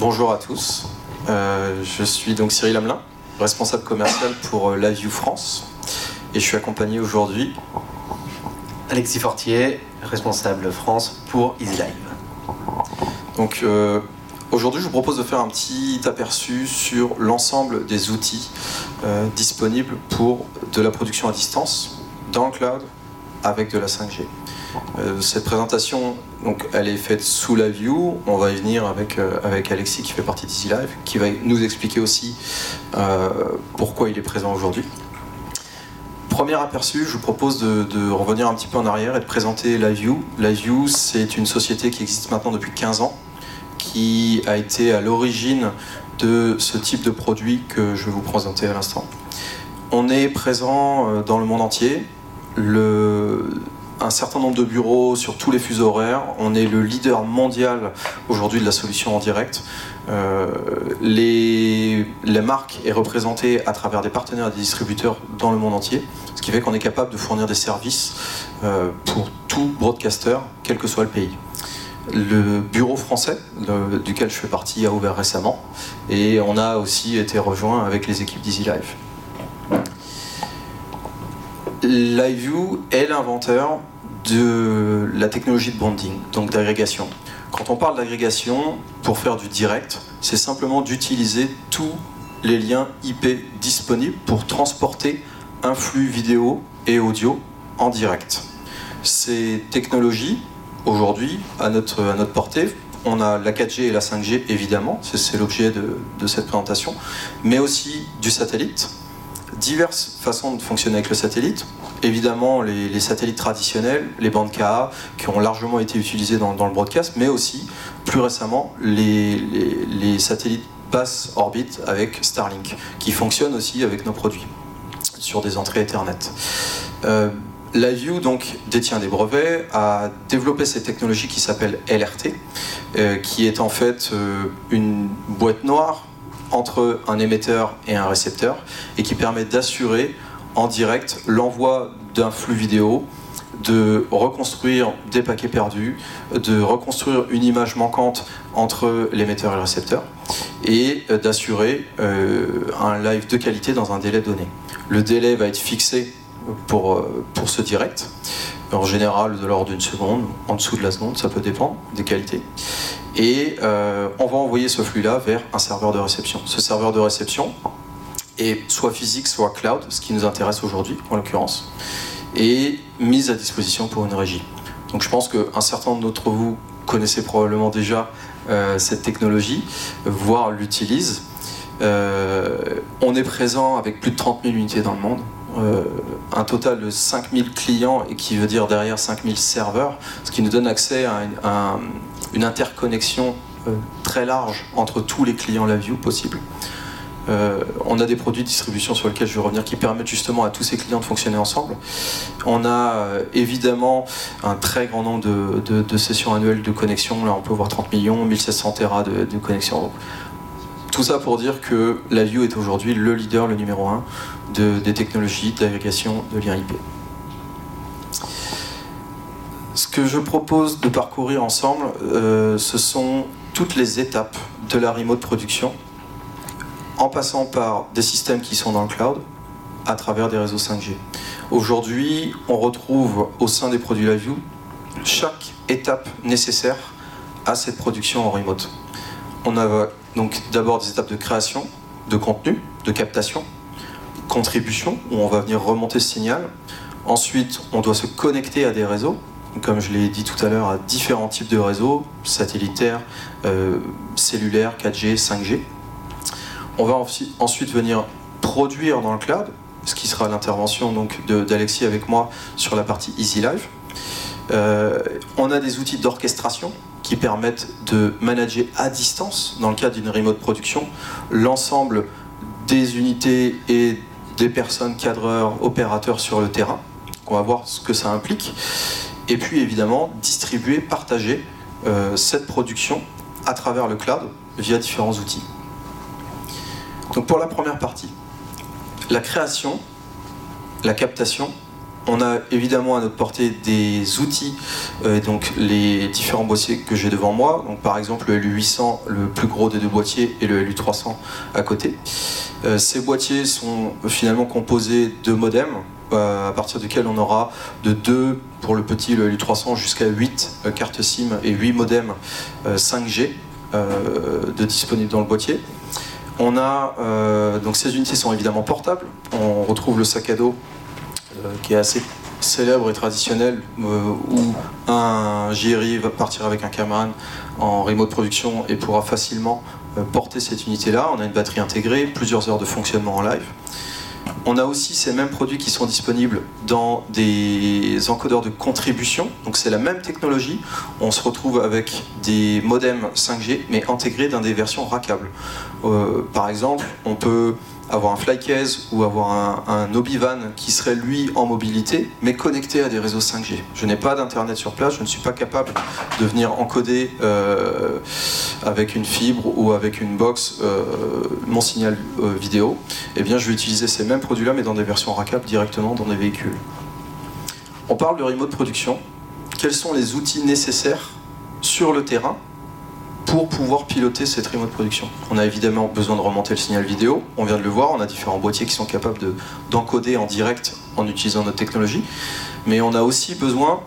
Bonjour à tous. Euh, je suis donc Cyril Hamelin, responsable commercial pour euh, LiveView France. Et je suis accompagné aujourd'hui. Alexis Fortier, responsable France pour EasyLive. Donc euh, aujourd'hui, je vous propose de faire un petit aperçu sur l'ensemble des outils disponibles pour de la production à distance dans le cloud avec de la 5G. Euh, cette présentation, donc, elle est faite sous la view. On va y venir avec, euh, avec Alexis qui fait partie d'EasyLive, qui va nous expliquer aussi euh, pourquoi il est présent aujourd'hui. Premier aperçu, je vous propose de, revenir un petit peu en arrière et de présenter LiveView. LiveView, c'est une société qui existe maintenant depuis 15 ans, qui a été à l'origine de ce type de produit que je vais vous présenter à l'instant. On est présent dans le monde entier. Un certain nombre de bureaux sur tous les fuseaux horaires. On est le leader mondial aujourd'hui de la solution en direct. Euh, les, la marque est représentée à travers des partenaires et des distributeurs dans le monde entier, ce qui fait qu'on est capable de fournir des services euh, pour tout broadcaster, quel que soit le pays. Le bureau français, duquel je fais partie, a ouvert récemment et on a aussi été rejoint avec les équipes d'Easy Live. LiveView est l'inventeur de la technologie de bonding, donc d'agrégation. Quand on parle d'agrégation, pour faire du direct, c'est simplement d'utiliser tous les liens IP disponibles pour transporter un flux vidéo et audio en direct. Ces technologies, aujourd'hui, à notre, à notre portée, on a la 4G et la 5G, évidemment, c'est l'objet de cette présentation, mais aussi du satellite, diverses façons de fonctionner avec le satellite. Évidemment, les, satellites traditionnels, les bandes KA, qui ont largement été utilisés dans, le broadcast, mais aussi, plus récemment, les, satellites basse orbite avec Starlink, qui fonctionnent aussi avec nos produits sur des entrées Ethernet. Euh, la View donc détient des brevets, a développé cette technologie qui s'appelle LRT, euh, qui est en fait euh, une boîte noire entre un émetteur et un récepteur et qui permet d'assurer en direct l'envoi d'un flux vidéo, de reconstruire des paquets perdus, de reconstruire une image manquante entre l'émetteur et le récepteur et d'assurer euh, un live de qualité dans un délai donné. Le délai va être fixé pour, pour ce direct, en général de l'ordre d'une seconde, en dessous de la seconde, ça peut dépendre des qualités et euh, on va envoyer ce flux-là vers un serveur de réception. Ce serveur de réception est soit physique, soit cloud, ce qui nous intéresse aujourd'hui en l'occurrence, et mis à disposition pour une régie. Donc je pense qu'un certain nombre d'entre vous connaissez probablement déjà euh, cette technologie, voire l'utilisent. Euh, on est présent avec plus de 30 000 unités dans le monde, euh, un total de 5000 clients et qui veut dire derrière 5000 serveurs, ce qui nous donne accès à une, interconnexion très large entre tous les clients LaView possibles. Euh, on a des produits de distribution sur lesquels je vais revenir qui permettent justement à tous ces clients de fonctionner ensemble. On a euh, évidemment un très grand nombre de, sessions annuelles de connexion. Là, on peut voir 30 millions, 1700 Tera de, de connexions. Tout ça pour dire que la View est aujourd'hui le leader, le numéro un de, des technologies d'agrégation de lien IP. Ce que je propose de parcourir ensemble, euh, ce sont toutes les étapes de la remote production, en passant par des systèmes qui sont dans le cloud, à travers des réseaux 5G. Aujourd'hui, on retrouve au sein des produits LiveView chaque étape nécessaire à cette production en remote. On a donc d'abord des étapes de création, de contenu, de captation, contribution, où on va venir remonter ce signal. Ensuite, on doit se connecter à des réseaux, comme je l'ai dit tout à l'heure, à différents types de réseaux, satellitaires, euh, cellulaires, 4G, 5G. On va ensuite venir produire dans le cloud, ce qui sera l'intervention d'Alexis avec moi sur la partie Easy Live. Euh, on a des outils d'orchestration qui permettent de manager à distance, dans le cadre d'une remote production, l'ensemble des unités et des personnes, cadreurs, opérateurs sur le terrain. On va voir ce que ça implique. Et puis évidemment, distribuer, partager euh, cette production à travers le cloud via différents outils. Donc pour la première partie, la création, la captation On a évidemment à notre portée des outils, euh, donc les différents boîtiers que j'ai devant moi. Donc par exemple le LU800, le plus gros des deux boîtiers, et le LU300 à côté. Euh, ces boîtiers sont finalement composés de modems, euh, à partir duquel on aura de 2 pour le petit, le LU300, jusqu'à 8 cartes SIM et 8 modems 5G de disponibles dans le boîtier. On a, donc ces unités sont évidemment portables. On retrouve le sac à dos euh, qui est assez célèbre et traditionnel euh, où un JRI va partir avec un caméraman en remote production et pourra facilement euh, porter cette unité-là. On a une batterie intégrée, plusieurs heures de fonctionnement en live. On a aussi ces mêmes produits qui sont disponibles dans des encodeurs de contribution. Donc c'est la même technologie. On se retrouve avec des modems 5G mais intégrés dans des versions rackables. par exemple, on peut avoir un flycase ou avoir un, un Obivan qui serait lui en mobilité, mais connecté à des réseaux 5G. Je n'ai pas d'internet sur place, je ne suis pas capable de venir encoder euh, avec une fibre ou avec une box euh, mon signal euh, vidéo. Eh bien, je vais utiliser ces mêmes produits-là, mais dans des versions RACAP directement dans des véhicules. On parle de remote production. Quels sont les outils nécessaires sur le terrain pour pouvoir piloter cette remote production. On a évidemment besoin de remonter le signal vidéo, on vient de le voir, on a différents boîtiers qui sont capables d'encoder en direct en utilisant notre technologie, mais on a aussi besoin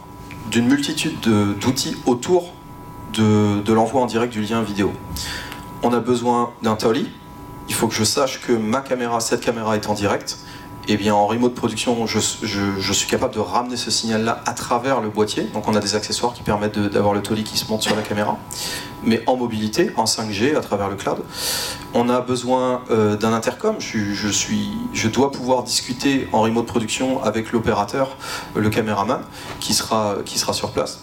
d'une multitude d'outils autour de, l'envoi en direct du lien vidéo. On a besoin d'un TOLI, il faut que je sache que ma caméra, cette caméra est en direct, eh bien en remote production, je, suis capable de ramener ce signal-là à travers le boîtier. Donc on a des accessoires qui permettent d'avoir le tolly qui se monte sur la caméra. Mais en mobilité, en 5G, à travers le cloud. On a besoin euh, d'un intercom. Je, dois pouvoir discuter en remote production avec l'opérateur, le caméraman, qui sera, sur place.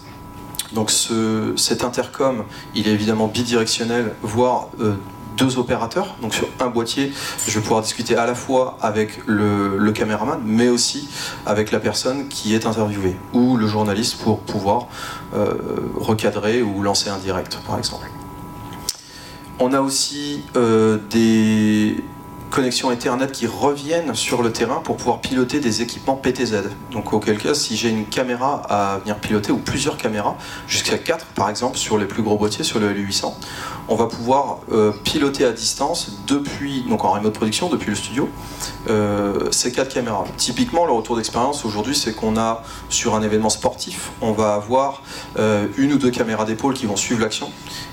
Donc ce, cet intercom, il est évidemment bidirectionnel, voire euh, deux opérateurs. Donc sur un boîtier, je vais pouvoir discuter à la fois avec le, caméraman, mais aussi avec la personne qui est interviewée, ou le journaliste pour pouvoir euh, recadrer ou lancer un direct, par exemple. On a aussi euh, des connexions Ethernet qui reviennent sur le terrain pour pouvoir piloter des équipements PTZ. Donc auquel cas, si j'ai une caméra à venir piloter, ou plusieurs caméras, jusqu'à 4 par exemple, sur les plus gros boîtiers, sur le LU800, on va pouvoir euh, piloter à distance depuis, donc en remote production, depuis le studio, euh, ces quatre caméras. Typiquement, le retour d'expérience aujourd'hui, c'est qu'on a sur un événement sportif, on va avoir euh, une ou deux caméras d'épaule qui vont suivre l'action,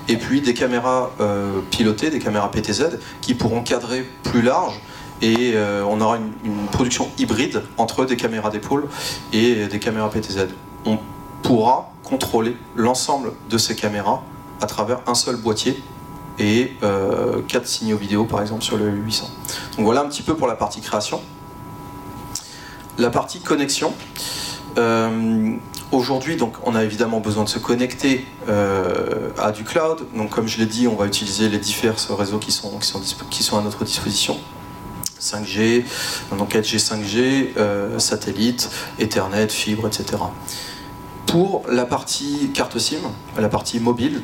et puis des caméras pilotées, des caméras PTZ, qui pourront cadrer plus large et on aura une, production hybride entre des caméras d'épaule et des caméras PTZ. On pourra contrôler l'ensemble de ces caméras à travers un seul boîtier et euh, quatre signaux vidéo par exemple sur le 800. Donc voilà un petit peu pour la partie création. La partie connexion. Euh, aujourd'hui, donc, on a évidemment besoin de se connecter euh, à du cloud. Donc, comme je l'ai dit, on va utiliser les divers réseaux qui sont, qui sont, à notre disposition. 5G, donc 4G, 5G, satellite, Ethernet, fibre, etc. Pour la partie carte SIM, la partie mobile,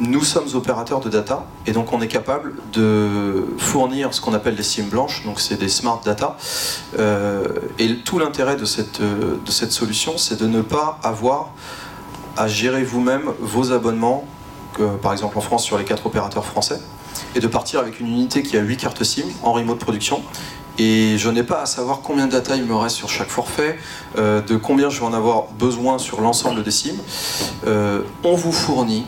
nous sommes opérateurs de data et donc on est capable de fournir ce qu'on appelle des SIM blanches, donc c'est des smart data. Euh, et tout l'intérêt de cette, de cette solution, c'est de ne pas avoir à gérer vous-même vos abonnements, par exemple en France sur les quatre opérateurs français, et de partir avec une unité qui a 8 cartes SIM en remote production. Et je n'ai pas à savoir combien de data il me reste sur chaque forfait, euh, de combien je vais en avoir besoin sur l'ensemble des SIM. Euh, on vous fournit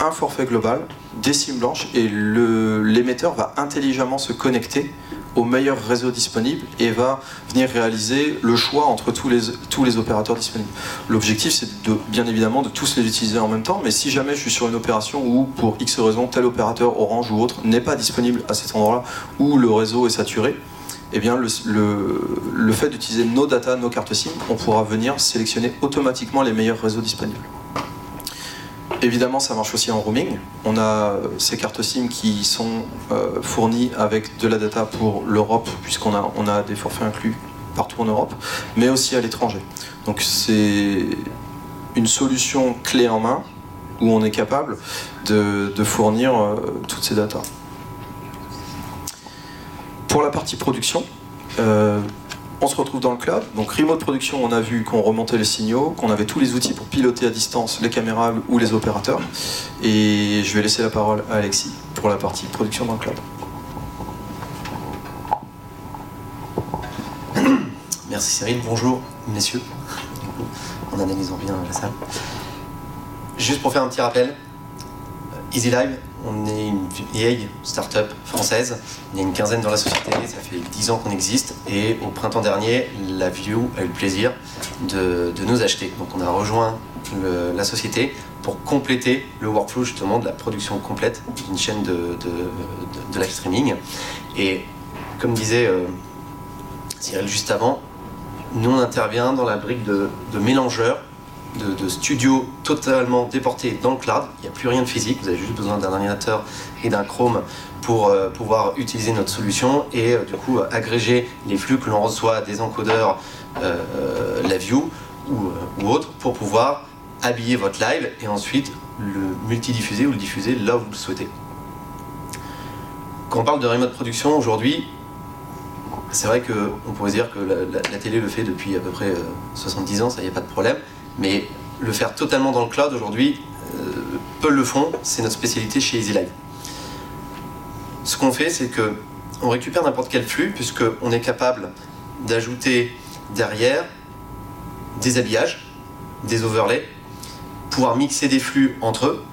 un forfait global, des SIM blanches, et l'émetteur va intelligemment se connecter au meilleur réseau disponible et va venir réaliser le choix entre tous les, tous les opérateurs disponibles. L'objectif, c'est bien évidemment de tous les utiliser en même temps, mais si jamais je suis sur une opération où, pour X raison, tel opérateur Orange ou autre n'est pas disponible à cet endroit-là, où le réseau est saturé, eh bien, le, le, le fait d'utiliser nos data, nos cartes SIM, on pourra venir sélectionner automatiquement les meilleurs réseaux disponibles. Évidemment, ça marche aussi en roaming. On a ces cartes SIM qui sont euh, fournies avec de la data pour l'Europe, puisqu'on a, des forfaits inclus partout en Europe, mais aussi à l'étranger. Donc c'est une solution clé en main où on est capable de, fournir euh, toutes ces datas. Pour la partie production, euh, on se retrouve dans le cloud. Donc remote production, on a vu qu'on remontait les signaux, qu'on avait tous les outils pour piloter à distance les caméras ou les opérateurs. Et je vais laisser la parole à Alexis pour la partie production dans le cloud. Merci Cyril, bonjour messieurs, en analysant bien la salle. Juste pour faire un petit rappel, Easy Live, on est une vieille start-up française. Il y a une quinzaine dans la société, ça fait 10 ans qu'on existe. Et au printemps dernier, la View a eu le plaisir de, nous acheter. Donc on a rejoint la société pour compléter le workflow justement de la production complète d'une chaîne de, de, live streaming. Et comme disait euh, Cyril juste avant, nous on intervient dans la brique de, mélangeurs de, studios totalement déportés dans le cloud. Il n'y a plus rien de physique, vous avez juste besoin d'un ordinateur et d'un Chrome pour euh, pouvoir utiliser notre solution et euh, du coup agréger les flux que l'on reçoit des encodeurs, euh, la view ou, ou autre, pour pouvoir habiller votre live et ensuite le multidiffuser ou le diffuser là où vous le souhaitez. Quand on parle de remote production aujourd'hui, c'est vrai qu'on pourrait dire que la, télé le fait depuis à peu près 70 ans, ça n'y a pas de problème. Mais le faire totalement dans le cloud aujourd'hui, euh, peu le font, c'est notre spécialité chez EasyLive. Ce qu'on fait, c'est que on récupère n'importe quel flux, puisqu'on est capable d'ajouter derrière des habillages, des overlays, pouvoir mixer des flux entre eux,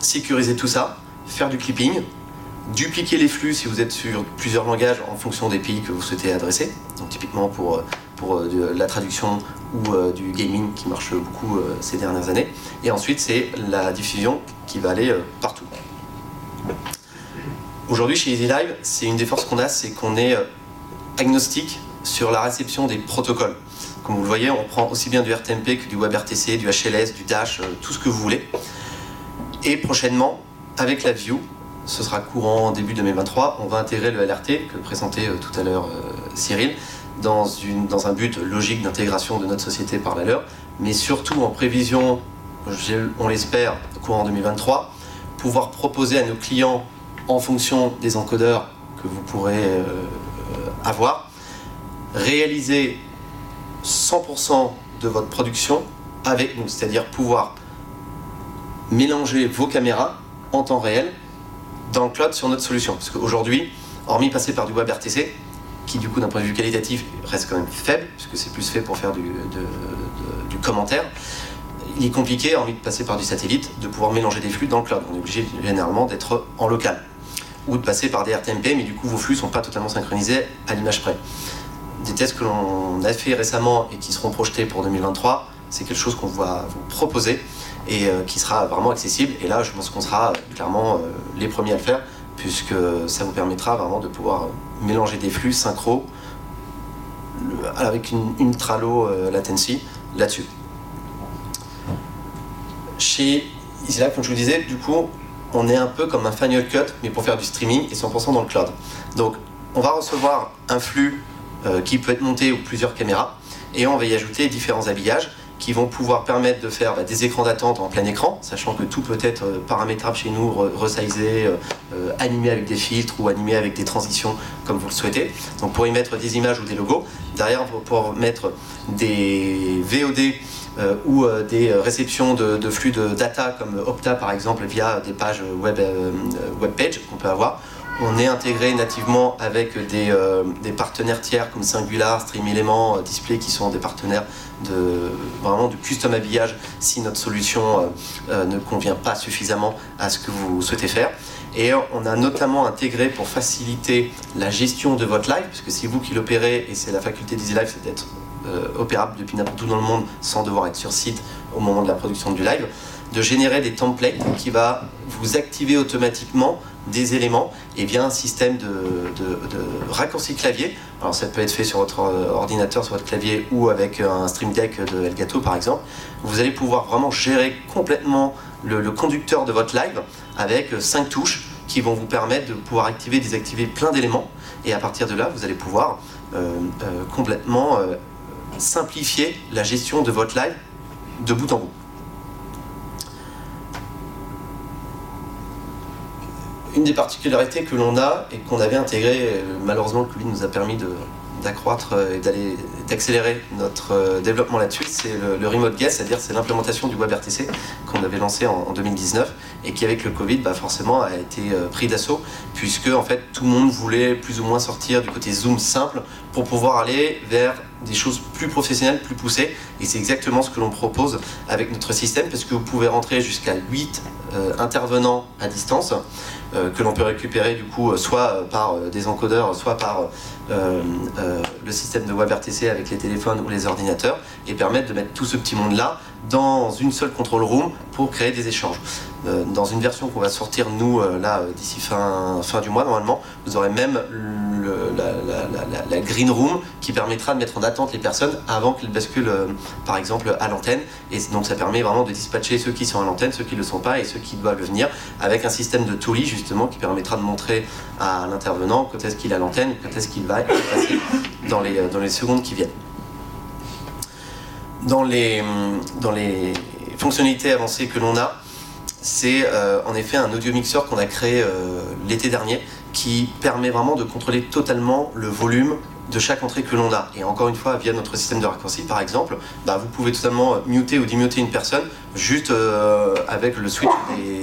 sécuriser tout ça, faire du clipping, dupliquer les flux si vous êtes sur plusieurs langages en fonction des pays que vous souhaitez adresser. Donc typiquement pour, euh, euh, la traduction ou euh, du gaming qui marche beaucoup ces dernières années. Et ensuite, c'est la diffusion qui va aller partout. Aujourd'hui, chez Easy Live, c'est une des forces qu'on a, c'est qu'on est agnostique sur la réception des protocoles. Comme vous le voyez, on prend aussi bien du RTMP que du WebRTC, du HLS, du Dash, tout ce que vous voulez. Et prochainement, avec la View, ce sera courant début 2023, on va intégrer le LRT que présentait tout à l'heure Cyril, dans, une, dans un but logique d'intégration de notre société par la leur, mais surtout en prévision, on l'espère, courant 2023, pouvoir proposer à nos clients, en fonction des encodeurs que vous pourrez euh, avoir, réaliser 100% de votre production avec nous, c'est-à-dire pouvoir mélanger vos caméras en temps réel dans le cloud sur notre solution. Parce qu'aujourd'hui, hormis passer par du WebRTC, qui du coup d'un point de vue qualitatif reste quand même faible, puisque c'est plus fait pour faire du, commentaire, il est compliqué, envie de passer par du satellite, de pouvoir mélanger des flux dans le cloud. On est obligé généralement d'être en local. Ou de passer par des RTMP, mais du coup vos flux ne sont pas totalement synchronisés à l'image près. Des tests que l'on a fait récemment et qui seront projetés pour 2023, c'est quelque chose qu'on va vous proposer et euh, qui sera vraiment accessible. Et là, je pense qu'on sera clairement euh, les premiers à le faire, puisque ça vous permettra vraiment de pouvoir mélanger des flux synchro avec une ultra low euh, latency là-dessus. Chez EasyLive, comme je vous disais, du coup, on est un peu comme un Final Cut, mais pour faire du streaming et 100% dans le cloud. Donc, on va recevoir un flux euh, qui peut être monté ou plusieurs caméras, et on va y ajouter différents habillages qui vont pouvoir permettre de faire bah, des écrans d'attente en plein écran, sachant que tout peut être euh, paramétrable chez nous, resizé, euh, euh, animé avec des filtres ou animé avec des transitions comme vous le souhaitez. Donc pour y mettre des images ou des logos. Derrière, on va pouvoir mettre des VOD ou des réceptions de, flux de data comme Opta par exemple via des pages web, web page qu'on peut avoir on est intégré nativement avec euh, des, partenaires tiers comme Singular, Stream Element, euh, Display qui sont des partenaires de vraiment de custom habillage si notre solution euh, ne convient pas suffisamment à ce que vous souhaitez faire. Et on a notamment intégré pour faciliter la gestion de votre live, puisque c'est vous qui l'opérez et c'est la faculté d'Easy Live, c'est d'être opérable depuis n'importe où dans le monde sans devoir être sur site au moment de la production du live, de générer des templates qui va vous activer automatiquement des éléments, et bien un système de, raccourci clavier. Alors ça peut être fait sur votre ordinateur, sur votre clavier ou avec un Stream Deck de Elgato par exemple. Vous allez pouvoir vraiment gérer complètement le, conducteur de votre live avec cinq touches qui vont vous permettre de pouvoir activer, désactiver plein d'éléments. Et à partir de là, vous allez pouvoir euh, euh, complètement euh, simplifier la gestion de votre live de bout en bout. Une des particularités que l'on a et qu'on avait intégré, euh, malheureusement le Covid nous a permis d'accroître et d'aller d'accélérer notre développement là-dessus, c'est le, remote guest, c'est-à-dire c'est l'implémentation du WebRTC qu'on avait lancé en, 2019 et qui avec le Covid, bah, forcément, a été pris d'assaut puisque en fait tout le monde voulait plus ou moins sortir du côté Zoom simple pour pouvoir aller vers des choses plus professionnelles, plus poussées. Et c'est exactement ce que l'on propose avec notre système, parce que vous pouvez rentrer jusqu'à 8 euh, intervenants à distance, euh, que l'on peut récupérer du coup soit euh, par des encodeurs, soit par le système de WebRTC avec les téléphones ou les ordinateurs, et permettre de mettre tout ce petit monde-là dans une seule control room pour créer des échanges. dans une version qu'on va sortir nous là d'ici fin, fin du mois normalement, vous aurez même la, green room qui permettra de mettre en attente les personnes avant qu'elles basculent euh, par exemple à l'antenne. Et donc ça permet vraiment de dispatcher ceux qui sont à l'antenne, ceux qui ne le sont pas et ceux qui doivent venir avec un système de toolie justement qui permettra de montrer à l'intervenant quand est-ce qu'il est à l'antenne, quand est-ce qu'il va passer dans les, euh, dans les secondes qui viennent. Dans les, dans les fonctionnalités avancées que l'on a, c'est euh, en effet un audio mixeur qu'on a créé l'été dernier qui permet vraiment de contrôler totalement le volume de chaque entrée que l'on a. Et encore une fois, via notre système de raccourci, par exemple, bah, vous pouvez totalement muter ou démuter une personne juste euh, avec le switch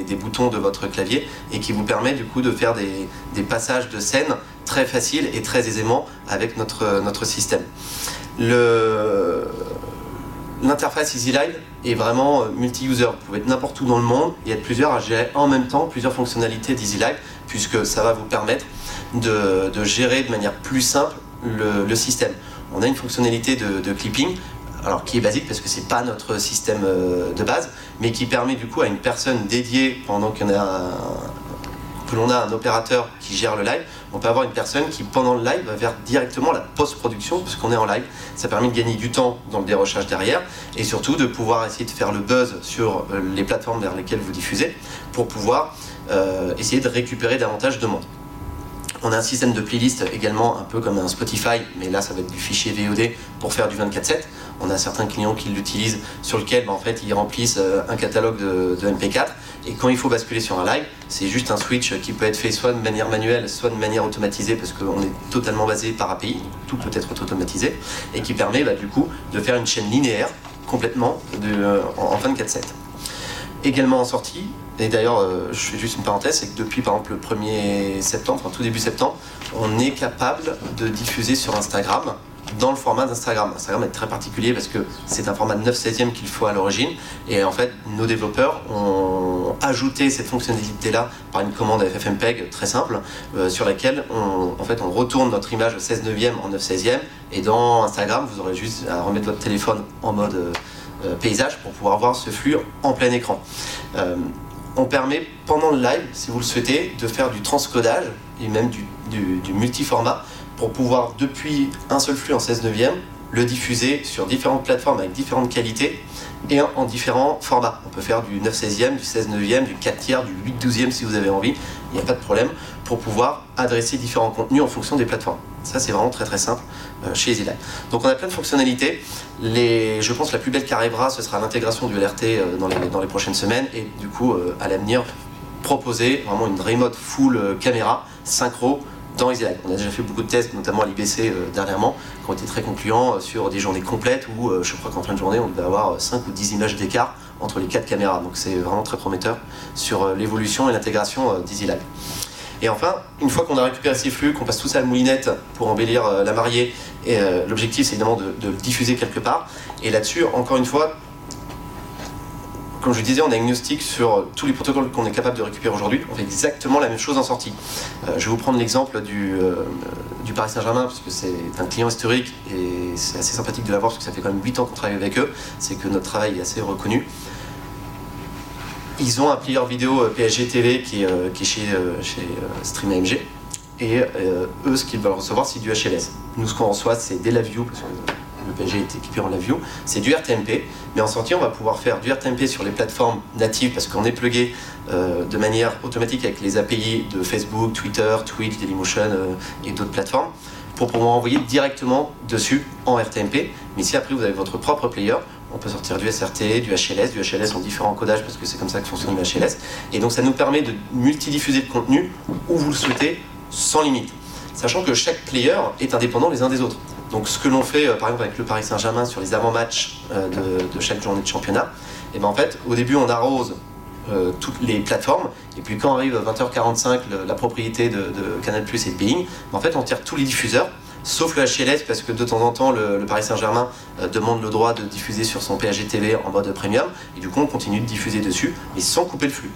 des, boutons de votre clavier et qui vous permet du coup de faire des, passages de scène très faciles et très aisément avec notre, notre système. L'interface EasyLive est vraiment euh, multi-user. Vous pouvez être n'importe où dans le monde et être plusieurs à gérer en même temps plusieurs fonctionnalités d'EasyLive puisque ça va vous permettre de, gérer de manière plus simple le, système. On a une fonctionnalité de, clipping, alors qui est basique parce que c'est pas notre système euh, de base, mais qui permet du coup à une personne dédiée pendant qu'on a que l'on a un opérateur qui gère le live, on peut avoir une personne qui pendant le live va vers directement la post-production puisqu'on est en live. Ça permet de gagner du temps dans le dérochage derrière et surtout de pouvoir essayer de faire le buzz sur euh, les plateformes vers lesquelles vous diffusez pour pouvoir euh, essayer de récupérer davantage de monde. On a un système de playlist également un peu comme un Spotify, mais là ça va être du fichier VOD pour faire du 24/7. On a certains clients qui l'utilisent sur lequel bah, en fait ils remplissent euh, un catalogue de, MP4 et quand il faut basculer sur un live, c'est juste un switch qui peut être fait soit de manière manuelle, soit de manière automatisée parce qu'on est totalement basé par API, tout peut être automatisé et qui permet bah, du coup de faire une chaîne linéaire complètement euh, en 24/7. Également en sortie, et d'ailleurs, euh, je fais juste une parenthèse, c'est que depuis par exemple le 1er septembre, enfin tout début septembre, on est capable de diffuser sur Instagram dans le format d'Instagram. Instagram est très particulier parce que c'est un format de 9 16e qu'il faut à l'origine. Et en fait, nos développeurs ont ajouté cette fonctionnalité-là par une commande FFmpeg très simple euh, sur laquelle on, en fait, on retourne notre image 16 9e en 9 16e. Et dans Instagram, vous aurez juste à remettre votre téléphone en mode euh, paysage pour pouvoir voir ce flux en plein écran on permet pendant le live, si vous le souhaitez, de faire du transcodage et même du, multiformat pour pouvoir, depuis un seul flux en 16 neuvième, le diffuser sur différentes plateformes avec différentes qualités et en, différents formats. On peut faire du 9 16e, du 16 9e, du 4 tiers, du 8 12e si vous avez envie. Il n'y a pas de problème pour pouvoir adresser différents contenus en fonction des plateformes. Ça, c'est vraiment très très simple euh, chez EasyLive. Donc, on a plein de fonctionnalités. Je pense que la plus belle qui arrivera, ce sera l'intégration du LRT euh, dans, les, prochaines semaines et du coup, euh, à l'avenir, proposer vraiment une remote full caméra synchro dans EasyLive. On a déjà fait beaucoup de tests, notamment à l'IBC dernièrement, qui ont été très concluants sur des journées complètes où je crois qu'en fin de journée, on devait avoir 5 ou 10 images d'écart entre les quatre caméras. Donc, c'est vraiment très prometteur sur l'évolution et l'intégration d'EasyLive. Et enfin, une fois qu'on a récupéré ces flux, qu'on passe tout ça à la moulinette pour embellir euh, la mariée, et euh, l'objectif c'est évidemment de, le diffuser quelque part. Et là-dessus, encore une fois, comme je disais, on est agnostique sur tous les protocoles qu'on est capable de récupérer aujourd'hui. On fait exactement la même chose en sortie. Euh, je vais vous prendre l'exemple du, du, Paris Saint-Germain, parce que c'est un client historique et c'est assez sympathique de l'avoir, parce que ça fait quand même 8 ans qu'on travaille avec eux. C'est que notre travail est assez reconnu. Ils ont un player vidéo euh, PSG TV qui est, euh, chez, euh, chez StreamAMG. Et eux, ce qu'ils veulent recevoir, c'est du HLS. Nous, ce qu'on reçoit, c'est des LaView, parce que le PSG est équipé en LaView. C'est du RTMP. Mais en sortie, on va pouvoir faire du RTMP sur les plateformes natives, parce qu'on est plugué de manière automatique avec les API de Facebook, Twitter, Twitch, Dailymotion et d'autres plateformes, pour pouvoir envoyer directement dessus en RTMP. Mais si après, vous avez votre propre player, on peut sortir du SRT, du HLS, du HLS en différents codages parce que c'est comme ça que fonctionne le HLS. Et donc ça nous permet de multidiffuser le contenu où vous le souhaitez sans limite. sachant que chaque player est indépendant les uns des autres. Donc ce que l'on fait, euh, par exemple avec le Paris Saint-Germain sur les avant-matchs euh, de, chaque journée de championnat, et eh ben en fait, au début, on arrose euh, toutes les plateformes, et puis quand arrive 20h45, la propriété de, Canal Plus et de Being, ben, en fait, on tire tous les diffuseurs, sauf le HLS, parce que de temps en temps, le, Paris Saint-Germain demande le droit de diffuser sur son PSG TV en mode premium, et du coup, on continue de diffuser dessus, mais sans couper le flux.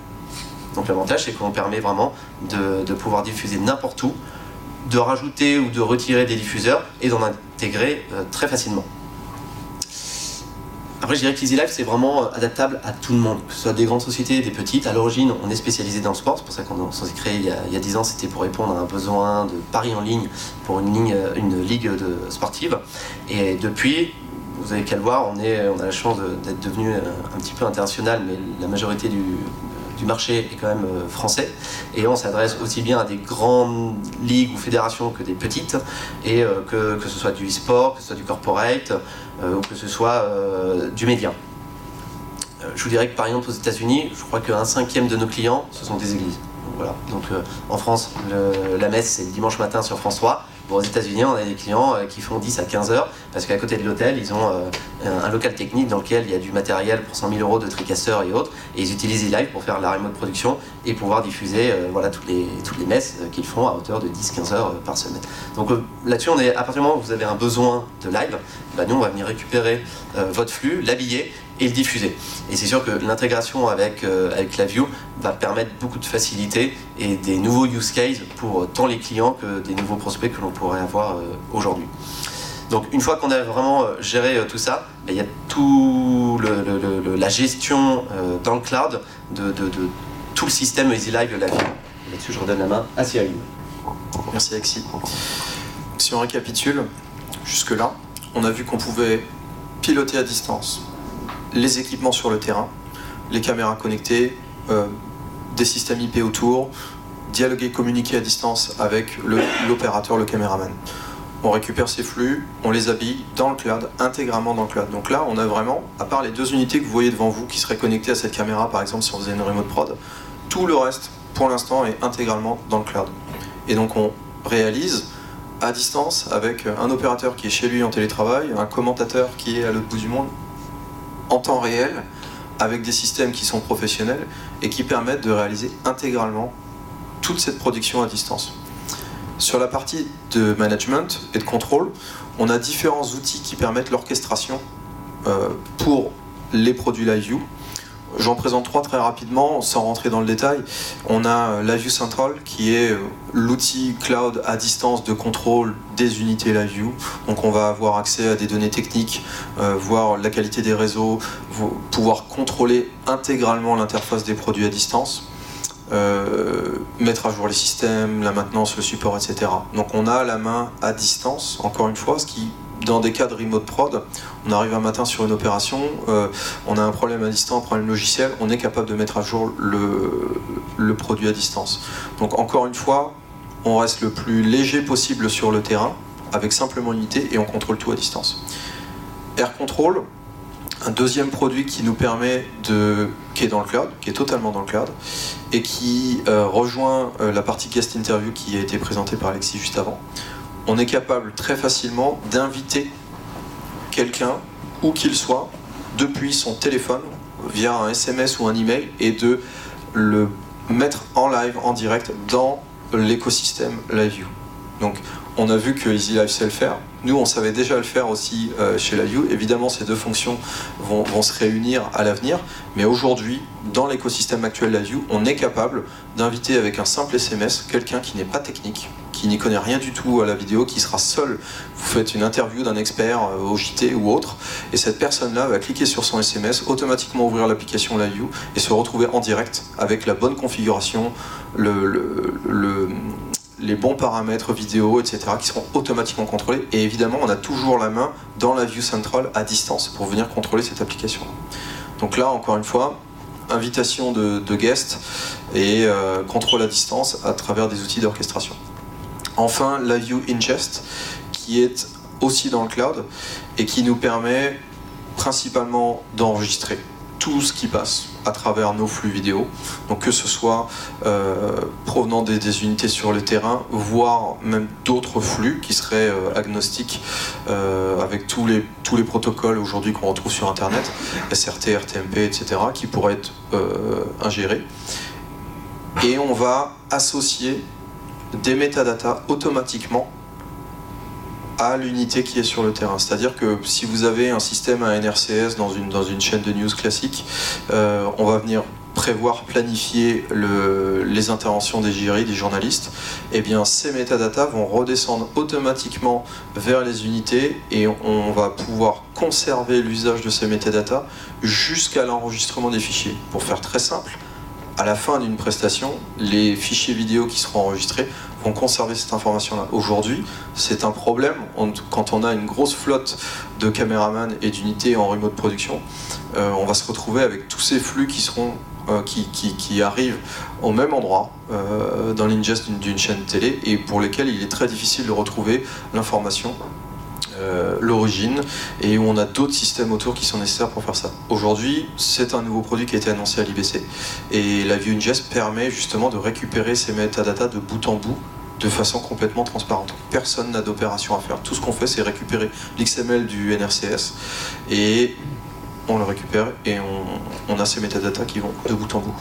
Donc l'avantage, c'est qu'on permet vraiment de pouvoir diffuser n'importe où, de rajouter ou de retirer des diffuseurs et d'en intégrer euh, très facilement. Après, je dirais que l'Easy Life, c'est vraiment adaptable à tout le monde, que ce soit des grandes sociétés, des petites. À l'origine, on est spécialisé dans le sport, c'est pour ça qu'on s'est créé il y, a, il 10 ans, c'était pour répondre à un besoin de paris en ligne pour une, ligne, une ligue de, sportive. Et depuis, vous avez qu'à le voir, on, est, on a la chance d'être devenu un petit peu international, mais la majorité du, du marché est quand même euh, français et on s'adresse aussi bien à des grandes ligues ou fédérations que des petites et euh, que, que ce soit du e-sport, que ce soit du corporate euh, ou que ce soit du média. je vous dirais que par exemple aux États-Unis, je crois qu'un cinquième de nos clients ce sont des églises. Donc, voilà. Donc en France, la messe c'est dimanche matin sur France 3 aux États-Unis, on a des clients euh, qui font 10 à 15 heures parce qu'à côté de l'hôtel, ils ont euh, un local technique dans lequel il y a du matériel pour 100 000 euros de tricasseurs et autres. Et ils utilisent eLive pour faire la remote production et pouvoir diffuser euh, voilà, toutes, les, toutes les messes qu'ils font à hauteur de 10-15 heures par semaine. Donc là-dessus, est, à partir du moment où vous avez un besoin de live, bah, nous, on va venir récupérer votre flux, l'habiller et le diffuser. Et c'est sûr que l'intégration avec, euh, avec la View va permettre beaucoup de facilité et des nouveaux use cases pour tant les clients que des nouveaux prospects que l'on pourrait avoir euh, aujourd'hui. Donc une fois qu'on a vraiment euh, géré tout ça, ben, il y a tout le, la gestion dans le cloud de, de, tout le système EasyLive de la View. Là-dessus, je redonne la main à Cyril. Merci Alexis. Si on récapitule, jusque-là, on a vu qu'on pouvait piloter à distance les équipements sur le terrain, les caméras connectées, euh, des systèmes IP autour, dialoguer, communiquer à distance avec l'opérateur, le, caméraman. On récupère ces flux, on les habille dans le cloud, intégralement dans le cloud. Donc là, on a vraiment, à part les deux unités que vous voyez devant vous qui seraient connectées à cette caméra, par exemple si on faisait une remote prod, tout le reste, pour l'instant, est intégralement dans le cloud. Et donc on réalise à distance avec un opérateur qui est chez lui en télétravail, un commentateur qui est à l'autre bout du monde, en temps réel avec des systèmes qui sont professionnels et qui permettent de réaliser intégralement toute cette production à distance. Sur la partie de management et de contrôle, on a différents outils qui permettent l'orchestration euh, pour les produits LiveView. J'en présente trois très rapidement, sans rentrer dans le détail. On a euh, LiveView Central, qui est euh, l'outil cloud à distance de contrôle des unités LiveView. Donc on va avoir accès à des données techniques, euh, voir la qualité des réseaux, pouvoir contrôler intégralement l'interface des produits à distance. mettre à jour les systèmes, la maintenance, le support, etc. Donc on a la main à distance, encore une fois, ce qui dans des cas de remote prod, on arrive un matin sur une opération, euh, on a un problème à distance, un problème logiciel, on est capable de mettre à jour le, produit à distance. Donc encore une fois, on reste le plus léger possible sur le terrain, avec simplement une unité, et on contrôle tout à distance. Air Control, un deuxième produit qui nous permet de. qui est dans le cloud, qui est totalement dans le cloud, et qui euh, rejoint euh, la partie guest interview qui a été présentée par Alexis juste avant on est capable très facilement d'inviter quelqu'un, où qu'il soit, depuis son téléphone, via un SMS ou un email, et de le mettre en live, en direct, dans l'écosystème LiveView. Donc, on a vu que Easy Live sait le faire. Nous, on savait déjà le faire aussi euh, chez LiveView. Évidemment, ces deux fonctions vont, vont se réunir à l'avenir. Mais aujourd'hui, dans l'écosystème actuel LiveView, on est capable d'inviter avec un simple SMS quelqu'un qui n'est pas technique, qui n'y connaît rien du tout à la vidéo, qui sera seul. Vous faites une interview d'un expert euh, au JT ou autre, et cette personne-là va cliquer sur son SMS, automatiquement ouvrir l'application LiveView et se retrouver en direct avec la bonne configuration, les bons paramètres vidéo, etc., qui seront automatiquement contrôlés. Et évidemment, on a toujours la main dans la View Central à distance pour venir contrôler cette application. Donc là, encore une fois, invitation de, guests et euh, contrôle à distance à travers des outils d'orchestration. Enfin, la View Ingest, qui est aussi dans le cloud et qui nous permet principalement d'enregistrer tout ce qui passe à travers nos flux vidéo. Donc que ce soit euh, provenant des, unités sur le terrain, voire même d'autres flux qui seraient euh, agnostiques euh, avec tous les, tous les protocoles aujourd'hui qu'on retrouve sur Internet, SRT, RTMP, etc., qui pourraient être ingérés. Et on va associer des métadatas automatiquement à l'unité qui est sur le terrain. C'est-à-dire que si vous avez un système à NRCS dans une, dans une chaîne de news classique, euh, on va venir prévoir, planifier le, les interventions des jurys, des journalistes, et eh bien ces métadatas vont redescendre automatiquement vers les unités et on va pouvoir conserver l'usage de ces métadatas jusqu'à l'enregistrement des fichiers. Pour faire très simple, à la fin d'une prestation, les fichiers vidéo qui seront enregistrés vont conserver cette information-là. Aujourd'hui, c'est un problème quand on a une grosse flotte de caméramans et d'unités en remote production. Euh, on va se retrouver avec tous ces flux qui seront euh, qui, arrivent au même endroit euh, dans l'ingest d'une chaîne télé et pour lesquels il est très difficile de retrouver l'information euh, l'origine et où on a d'autres systèmes autour qui sont nécessaires pour faire ça. Aujourd'hui, c'est un nouveau produit qui a été annoncé à l'IBC et la View Ingest permet justement de récupérer ces metadata de bout en bout de façon complètement transparente. Personne n'a d'opération à faire. Tout ce qu'on fait, c'est récupérer l'XML du NRCS et on le récupère et on, on a ces métadatas qui vont de bout en bout.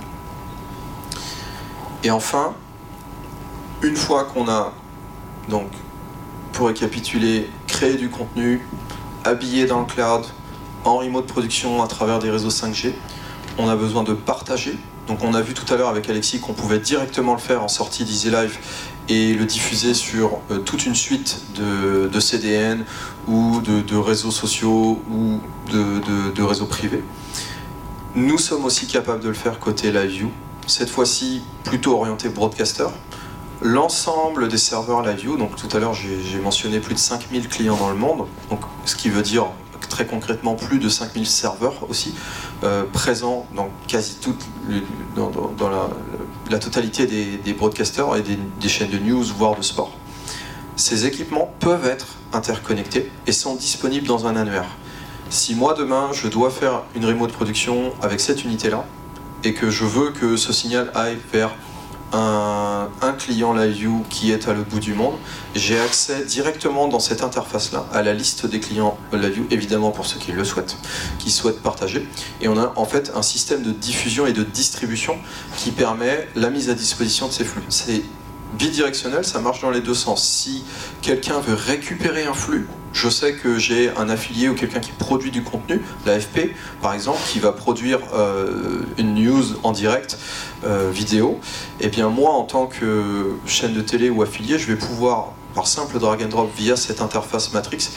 Et enfin, une fois qu'on a donc pour récapituler, créer du contenu, habillé dans le cloud, en remote production à travers des réseaux 5G. On a besoin de partager. Donc on a vu tout à l'heure avec Alexis qu'on pouvait directement le faire en sortie d'Easy Live et le diffuser sur euh, toute une suite de, CDN ou de, réseaux sociaux ou de, réseaux privés. Nous sommes aussi capables de le faire côté LiveView, cette fois-ci plutôt orienté broadcaster, l'ensemble des serveurs LiveView, donc tout à l'heure j'ai mentionné plus de 5000 clients dans le monde, donc, ce qui veut dire très concrètement plus de 5000 serveurs aussi, euh, présents dans quasi toute dans, la, totalité des, broadcasters et des, chaînes de news, voire de sport. Ces équipements peuvent être interconnectés et sont disponibles dans un annuaire. Si moi demain je dois faire une remote production avec cette unité-là, et que je veux que ce signal aille vers un, client LiveView qui est à l'autre bout du monde, j'ai accès directement dans cette interface-là à la liste des clients LiveView, évidemment pour ceux qui le souhaitent, qui souhaitent partager. Et on a en fait un système de diffusion et de distribution qui permet la mise à disposition de ces flux. C'est bidirectionnel, ça marche dans les deux sens. Si quelqu'un veut récupérer un flux, je sais que j'ai un affilié ou quelqu'un qui produit du contenu, l'AFP par exemple, qui va produire euh, une en direct euh, vidéo, et eh bien moi en tant que chaîne de télé ou affilié, je vais pouvoir, par simple drag and drop via cette interface Matrix,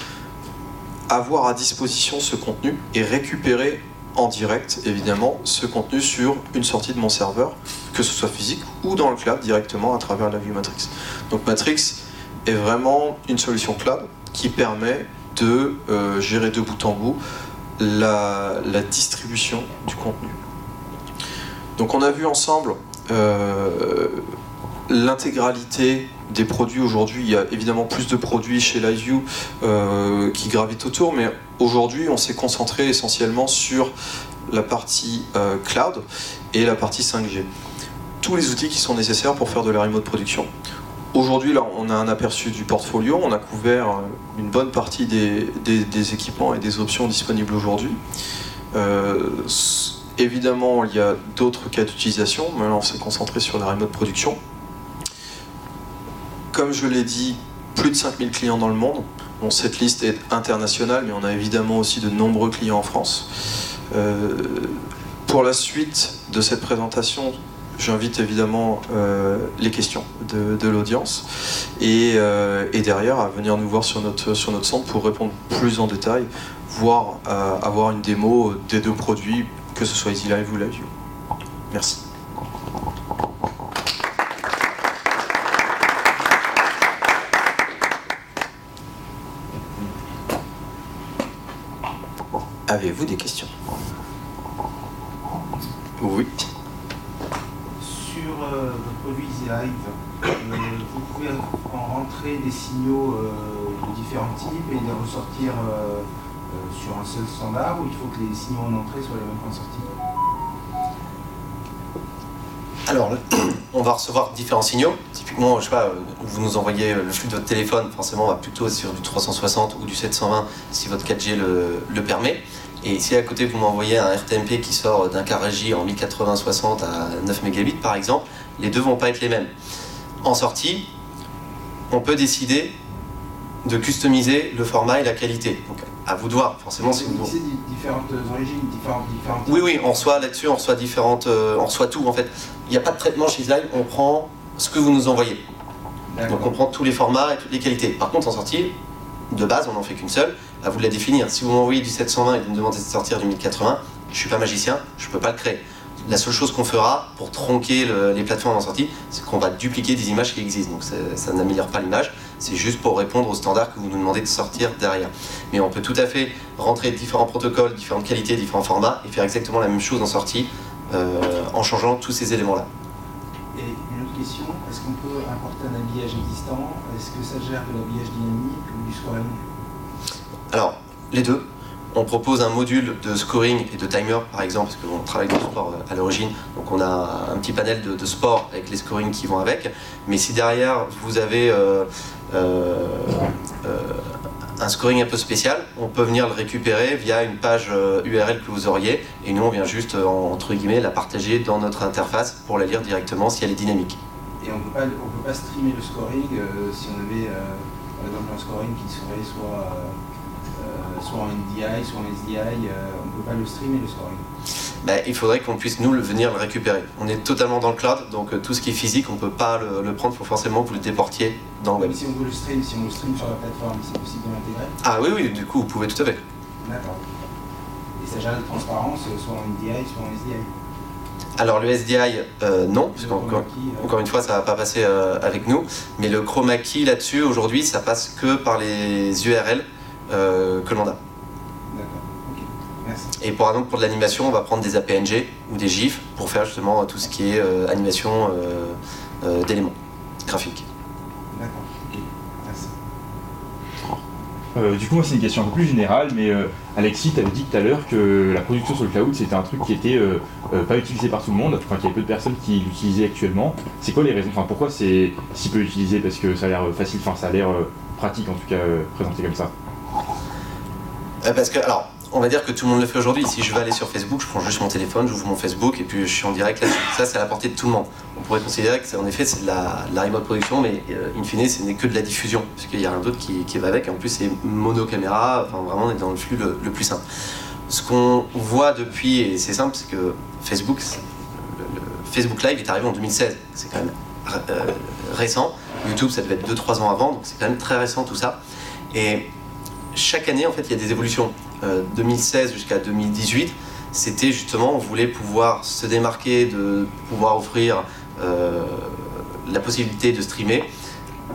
avoir à disposition ce contenu et récupérer en direct, évidemment, ce contenu sur une sortie de mon serveur, que ce soit physique ou dans le cloud directement à travers la vue Matrix. Donc Matrix est vraiment une solution cloud qui permet de euh, gérer de bout en bout la, distribution du contenu. Donc on a vu ensemble euh, l'intégralité des produits aujourd'hui. Il y a évidemment plus de produits chez LiveView euh, qui gravitent autour, mais aujourd'hui on s'est concentré essentiellement sur la partie cloud et la partie 5G. Tous les outils qui sont nécessaires pour faire de la remote production. Aujourd'hui, là, on a un aperçu du portfolio, on a couvert euh, une bonne partie des, équipements et des options disponibles aujourd'hui. Euh, évidemment, il y a d'autres cas d'utilisation, mais là, on s'est concentré sur la remote production. Comme je l'ai dit, plus de 5000 clients dans le monde. Cette liste est internationale, mais on a évidemment aussi de nombreux clients en France. Euh, pour la suite de cette présentation, j'invite évidemment euh, les questions de, l'audience euh, et, derrière à venir nous voir sur notre, centre pour répondre plus en détail, voire avoir une démo des deux produits, que ce soit EasyLive ou LiveView. Merci. Avez-vous des questions? Oui. Euh, votre produit EasyLive, euh, vous pouvez en rentrer des signaux euh, de différents types et les ressortir euh, sur un seul standard ou il faut que les signaux en entrée soient les mêmes qu'en sortie Alors, on va recevoir différents signaux. Typiquement, je sais pas, euh, vous nous envoyez le flux de votre téléphone, forcément, on va plutôt sur du 360 ou du 720 si votre 4G le, permet. Et si à côté vous m'envoyez un RTMP qui sort d'un J en 1080-60 à 9 mégabits par exemple, les deux vont pas être les mêmes. En sortie, on peut décider de customiser le format et la qualité. À vous de voir, forcément si vous. C'est différentes origines, différentes, différentes. Oui, oui, on reçoit là-dessus, on reçoit différentes, euh, on reçoit tout en fait. Il n'y a pas de traitement chez Live, on prend ce que vous nous envoyez. Donc on prend tous les formats et toutes les qualités. Par contre, en sortie, de base, on n'en fait qu'une seule. À vous de la définir. Si vous m'envoyez du 720 et vous me demandez de sortir du 1080, je suis pas magicien, je peux pas le créer. La seule chose qu'on fera pour tronquer le- les plateformes en sortie, c'est qu'on va dupliquer des images qui existent. Donc ça n'améliore pas l'image, c'est juste pour répondre aux standards que vous nous demandez de sortir derrière. Mais on peut tout à fait rentrer différents protocoles, différentes qualités, différents formats et faire exactement la même chose en sortie euh, en changeant tous ces éléments-là. Et une autre question, est-ce qu'on peut importer un habillage existant? Est-ce que ça gère de l'habillage dynamique ou du scoring Alors, les deux. On propose un module de scoring et de timer, par exemple, parce qu'on travaille dans le sport euh, à l'origine. Donc, on a un petit panel de, sport avec les scorings qui vont avec. Mais si derrière, vous avez euh, euh, un scoring un peu spécial, on peut venir le récupérer via une page URL que vous auriez. Et nous, on vient juste, entre guillemets, la partager dans notre interface pour la lire directement si elle est dynamique. Et on on peut pas streamer le scoring si on avait par exemple un scoring qui serait soit, soit en NDI, soit en SDI, on peut pas le streamer le scoring. Ben, il faudrait qu'on puisse nous le venir le récupérer. On est totalement dans le cloud, donc euh, tout ce qui est physique, on ne peut pas le, le prendre, il faut forcément que vous le déportiez dans le web. Mais si on veut le stream, si on le stream sur la plateforme, c'est possible de l'intégrer Ah oui, oui, du coup, vous pouvez tout à fait. D'accord. Et ça gère la transparence, euh, soit en NDI, soit en SDI. Alors le SDI, euh, non, parce qu'encore encore une fois, ça va pas passer euh, avec nous, mais le chroma key là-dessus, aujourd'hui, ça passe que par les URL euh, que l'on a. D'accord, ok. Merci. Et pour, exemple, pour de l'animation, on va prendre des APNG ou des GIFs pour faire justement tout ce qui est euh, animation euh, euh, d'éléments graphiques. D'accord, ok. Merci. Euh, du coup, moi, c'est une question un peu plus générale, mais euh, Alexis, tu avais dit tout à l'heure que la production sur le cloud, c'était un truc qui était euh, euh, pas utilisé par tout le monde, enfin, qu'il y avait peu de personnes qui l'utilisaient actuellement. C'est quoi les raisons Enfin, pourquoi c'est si peu utilisé? Parce que ça a l'air facile, enfin, ça a l'air euh, pratique en tout cas, euh, présenté comme ça. Euh, parce que, alors, on va dire que tout le monde le fait aujourd'hui. Si je veux aller sur Facebook, je prends juste mon téléphone, j'ouvre mon Facebook et puis je suis en direct là-dessus. Ça, c'est à la portée de tout le monde. On pourrait considérer que en effet c'est de la, de remote production, mais euh, in fine, ce n'est que de la diffusion, puisqu'il y a un d'autre qui, va avec. Et en plus, c'est mono-caméra, enfin vraiment, on est dans le flux le, plus simple. Ce qu'on voit depuis, et c'est simple, c'est que Facebook, Facebook Live est arrivé en 2016. C'est quand même euh, récent. YouTube, ça devait être 2-3 ans avant, donc c'est quand même très récent tout ça. Et chaque année, en fait, il y a des évolutions. Euh, 2016 jusqu'à 2018, c'était justement, on voulait pouvoir se démarquer, de pouvoir offrir euh, la possibilité de streamer,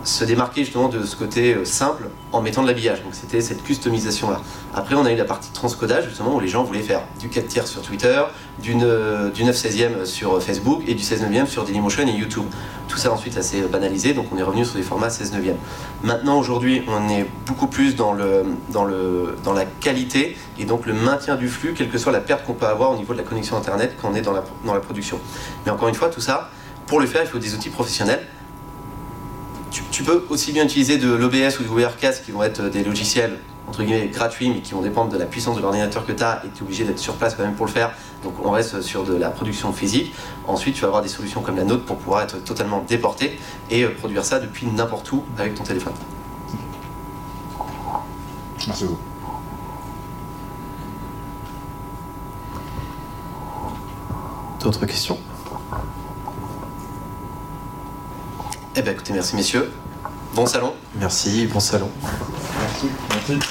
se démarquer justement de ce côté euh, simple en mettant de l'habillage. Donc c'était cette customisation-là. Après, on a eu la partie transcodage, justement, où les gens voulaient faire du 4 tiers sur Twitter, du, ne- du 9 16e sur Facebook et du 16 9e sur Dailymotion et YouTube. Tout ça ensuite, ça s'est banalisé, donc on est revenu sur des formats 16 9e. Maintenant, aujourd'hui, on est beaucoup plus dans, le, dans, le, dans la qualité et donc le maintien du flux, quelle que soit la perte qu'on peut avoir au niveau de la connexion Internet quand on est dans la, dans la production. Mais encore une fois, tout ça, pour le faire, il faut des outils professionnels. Tu, peux aussi bien utiliser de l'OBS ou du Overcast qui vont être des logiciels entre guillemets gratuits mais qui vont dépendre de la puissance de l'ordinateur que tu as et tu es obligé d'être sur place quand même pour le faire. Donc on reste sur de la production physique. Ensuite, tu vas avoir des solutions comme la nôtre pour pouvoir être totalement déporté et euh, produire ça depuis n'importe où avec ton téléphone. Merci beaucoup. D'autres questions? Eh bien écoutez, merci messieurs. Bon salon. Merci, bon salon. Merci. Merci.